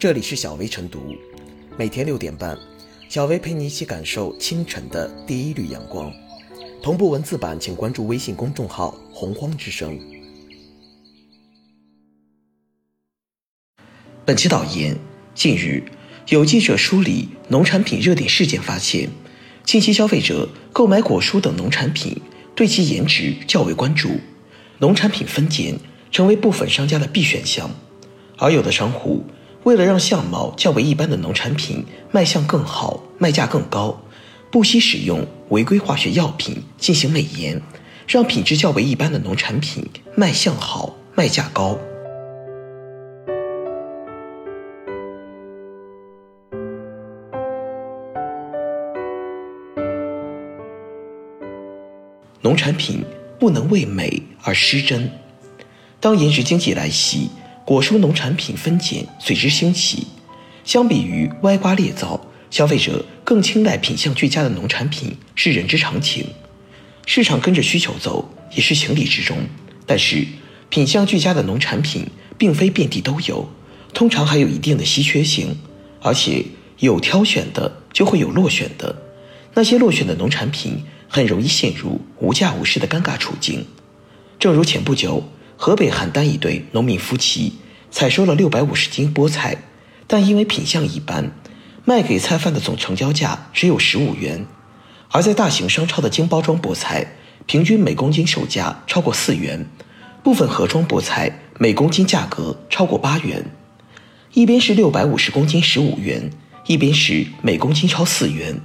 这里是小薇晨读，每天六点半，小薇陪你一起感受清晨的第一缕阳光。同步文字版，请关注微信公众号“洪荒之声”。本期导言：近日，有记者梳理农产品热点事件，发现，近期消费者购买果蔬等农产品，对其颜值较为关注，农产品分拣成为部分商家的必选项，而有的商户。为了让相貌较为一般的农产品卖相更好、卖价更高，不惜使用违规化学药品进行美颜，让品质较为一般的农产品卖相好、卖价高。农产品不能为美而失真，当颜值经济来袭。果蔬农产品分拣随之兴起，相比于歪瓜裂枣，消费者更青睐品相俱佳的农产品是人之常情。市场跟着需求走也是情理之中。但是，品相俱佳的农产品并非遍地都有，通常还有一定的稀缺性，而且有挑选的就会有落选的。那些落选的农产品很容易陷入无价无市的尴尬处境。正如前不久。河北邯郸一对农民夫妻采收了六百五十斤菠菜，但因为品相一般，卖给菜贩的总成交价只有十五元。而在大型商超的精包装菠菜，平均每公斤售价超过四元，部分盒装菠菜每公斤价格超过八元。一边是六百五十公斤十五元，一边是每公斤超四元，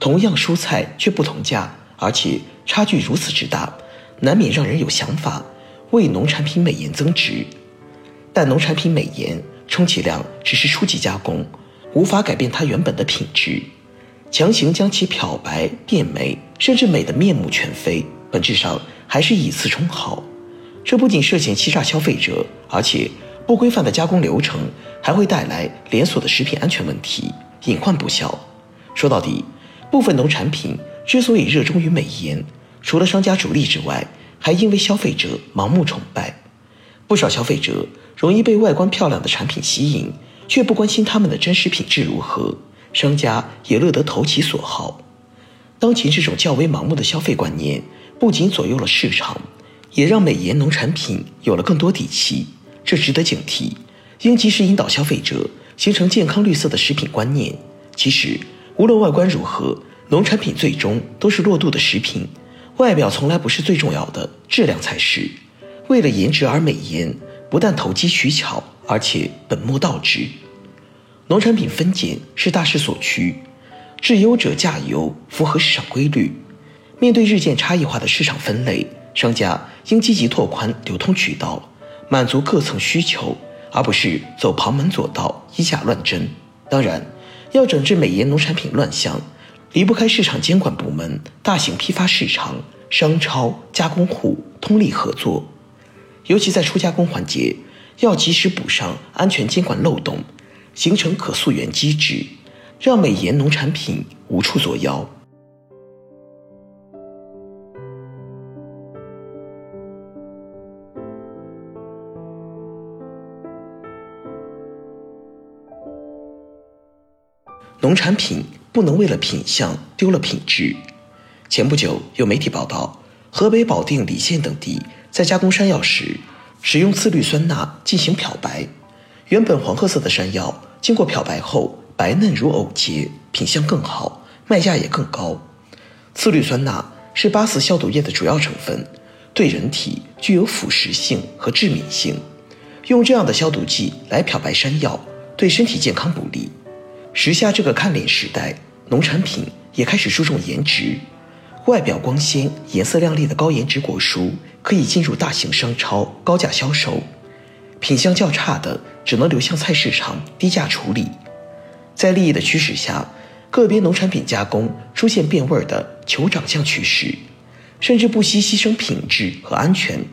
同样蔬菜却不同价，而且差距如此之大，难免让人有想法。为农产品美颜增值，但农产品美颜充其量只是初级加工，无法改变它原本的品质。强行将其漂白变美，甚至美的面目全非，本质上还是以次充好。这不仅涉嫌欺诈消费者，而且不规范的加工流程还会带来连锁的食品安全问题，隐患不小。说到底，部分农产品之所以热衷于美颜，除了商家主力之外，还因为消费者盲目崇拜，不少消费者容易被外观漂亮的产品吸引，却不关心他们的真实品质如何。商家也乐得投其所好。当前这种较为盲目的消费观念，不仅左右了市场，也让美颜农产品有了更多底气。这值得警惕，应及时引导消费者形成健康绿色的食品观念。其实，无论外观如何，农产品最终都是落肚的食品。外表从来不是最重要的，质量才是。为了颜值而美颜，不但投机取巧，而且本末倒置。农产品分拣是大势所趋，质优者价优，符合市场规律。面对日渐差异化的市场分类，商家应积极拓宽流通渠道，满足各层需求，而不是走旁门左道，以假乱真。当然，要整治美颜农产品乱象。离不开市场监管部门、大型批发市场、商超、加工户通力合作，尤其在初加工环节，要及时补上安全监管漏洞，形成可溯源机制，让美颜农产品无处作妖。农产品。不能为了品相丢了品质。前不久有媒体报道，河北保定澧县等地在加工山药时，使用次氯酸钠进行漂白。原本黄褐色的山药，经过漂白后白嫩如藕节，品相更好，卖价也更高。次氯酸钠是八四消毒液的主要成分，对人体具有腐蚀性和致敏性。用这样的消毒剂来漂白山药，对身体健康不利。时下这个看脸时代，农产品也开始注重颜值，外表光鲜、颜色亮丽的高颜值果蔬可以进入大型商超高价销售，品相较差的只能流向菜市场低价处理。在利益的驱使下，个别农产品加工出现变味的求长相趋势，甚至不惜牺牲品质和安全。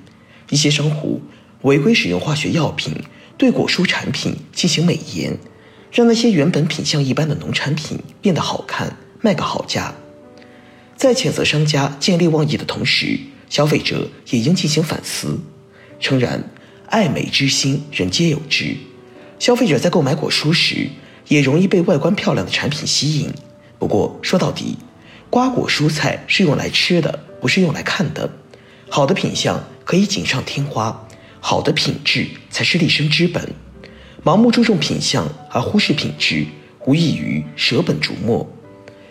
一些商户违规使用化学药品对果蔬产品进行美颜。让那些原本品相一般的农产品变得好看，卖个好价。在谴责商家见利忘义的同时，消费者也应进行反思。诚然，爱美之心人皆有之，消费者在购买果蔬时，也容易被外观漂亮的产品吸引。不过说到底，瓜果蔬菜是用来吃的，不是用来看的。好的品相可以锦上添花，好的品质才是立身之本。盲目注重品相而忽视品质，无异于舍本逐末。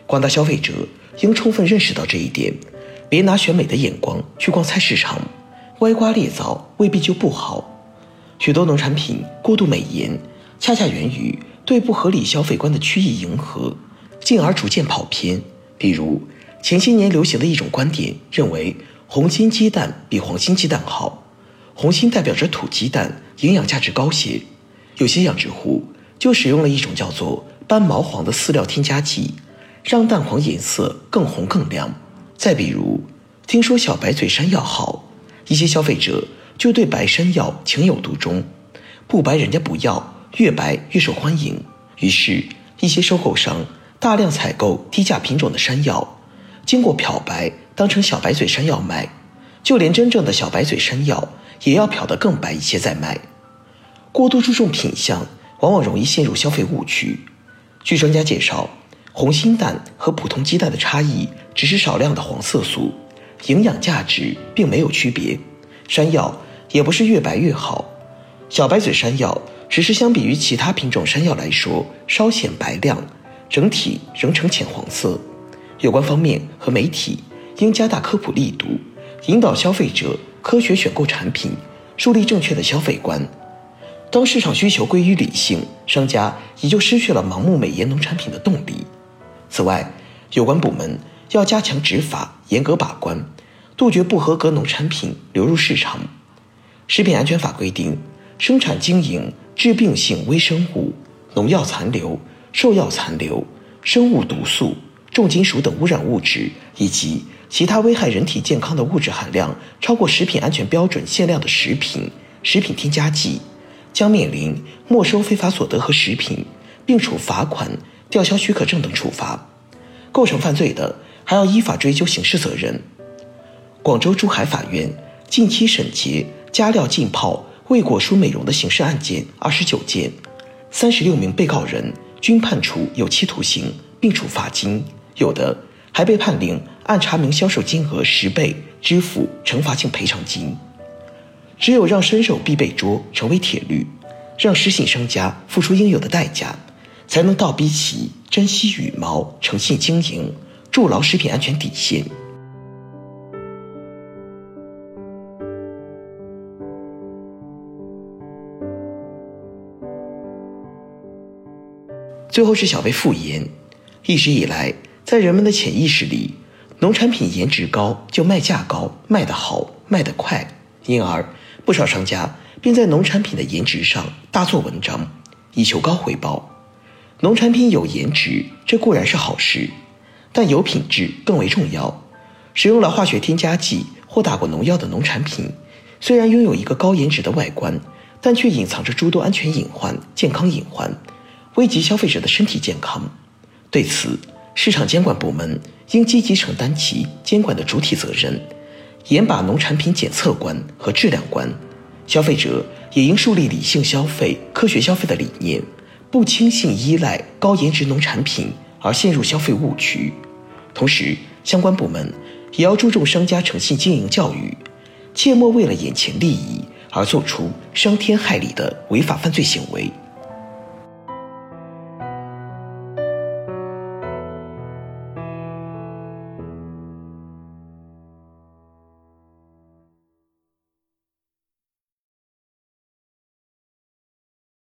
广大消费者应充分认识到这一点，别拿选美的眼光去逛菜市场，歪瓜裂枣未必就不好。许多农产品过度美颜，恰恰源于对不合理消费观的曲意迎合，进而逐渐跑偏。比如前些年流行的一种观点，认为红心鸡蛋比黄心鸡蛋好，红心代表着土鸡蛋，营养价值高些。有些养殖户就使用了一种叫做斑毛黄的饲料添加剂，让蛋黄颜色更红更亮。再比如，听说小白嘴山药好，一些消费者就对白山药情有独钟，不白人家不要，越白越受欢迎。于是，一些收购商大量采购低价品种的山药，经过漂白当成小白嘴山药卖，就连真正的小白嘴山药也要漂得更白一些再卖。过度注重品相，往往容易陷入消费误区。据专家介绍，红心蛋和普通鸡蛋的差异只是少量的黄色素，营养价值并没有区别。山药也不是越白越好，小白嘴山药只是相比于其他品种山药来说稍显白亮，整体仍呈浅黄色。有关方面和媒体应加大科普力度，引导消费者科学选购产品，树立正确的消费观。当市场需求归于理性，商家也就失去了盲目美颜农产品的动力。此外，有关部门要加强执法，严格把关，杜绝不合格农产品流入市场。食品安全法规定，生产经营致病性微生物、农药残留、兽药残留、生物毒素、重金属等污染物质以及其他危害人体健康的物质含量超过食品安全标准限量的食品、食品添加剂。将面临没收非法所得和食品，并处罚款、吊销许可证等处罚；构成犯罪的，还要依法追究刑事责任。广州珠海法院近期审结加料浸泡未果蔬美容的刑事案件二十九件，三十六名被告人均判处有期徒刑，并处罚金，有的还被判令按查明销售金额十倍支付惩罚性赔偿金。只有让伸手必被捉成为铁律，让失信商家付出应有的代价，才能倒逼其珍惜羽毛、诚信经营，筑牢食品安全底线。最后是小贝复言，一直以来，在人们的潜意识里，农产品颜值高就卖价高，卖得好，卖得快，因而。不少商家便在农产品的颜值上大做文章，以求高回报。农产品有颜值，这固然是好事，但有品质更为重要。使用了化学添加剂或打过农药的农产品，虽然拥有一个高颜值的外观，但却隐藏着诸多安全隐患、健康隐患，危及消费者的身体健康。对此，市场监管部门应积极承担起监管的主体责任。严把农产品检测关和质量关，消费者也应树立理性消费、科学消费的理念，不轻信依赖高颜值农产品而陷入消费误区。同时，相关部门也要注重商家诚信经营教育，切莫为了眼前利益而做出伤天害理的违法犯罪行为。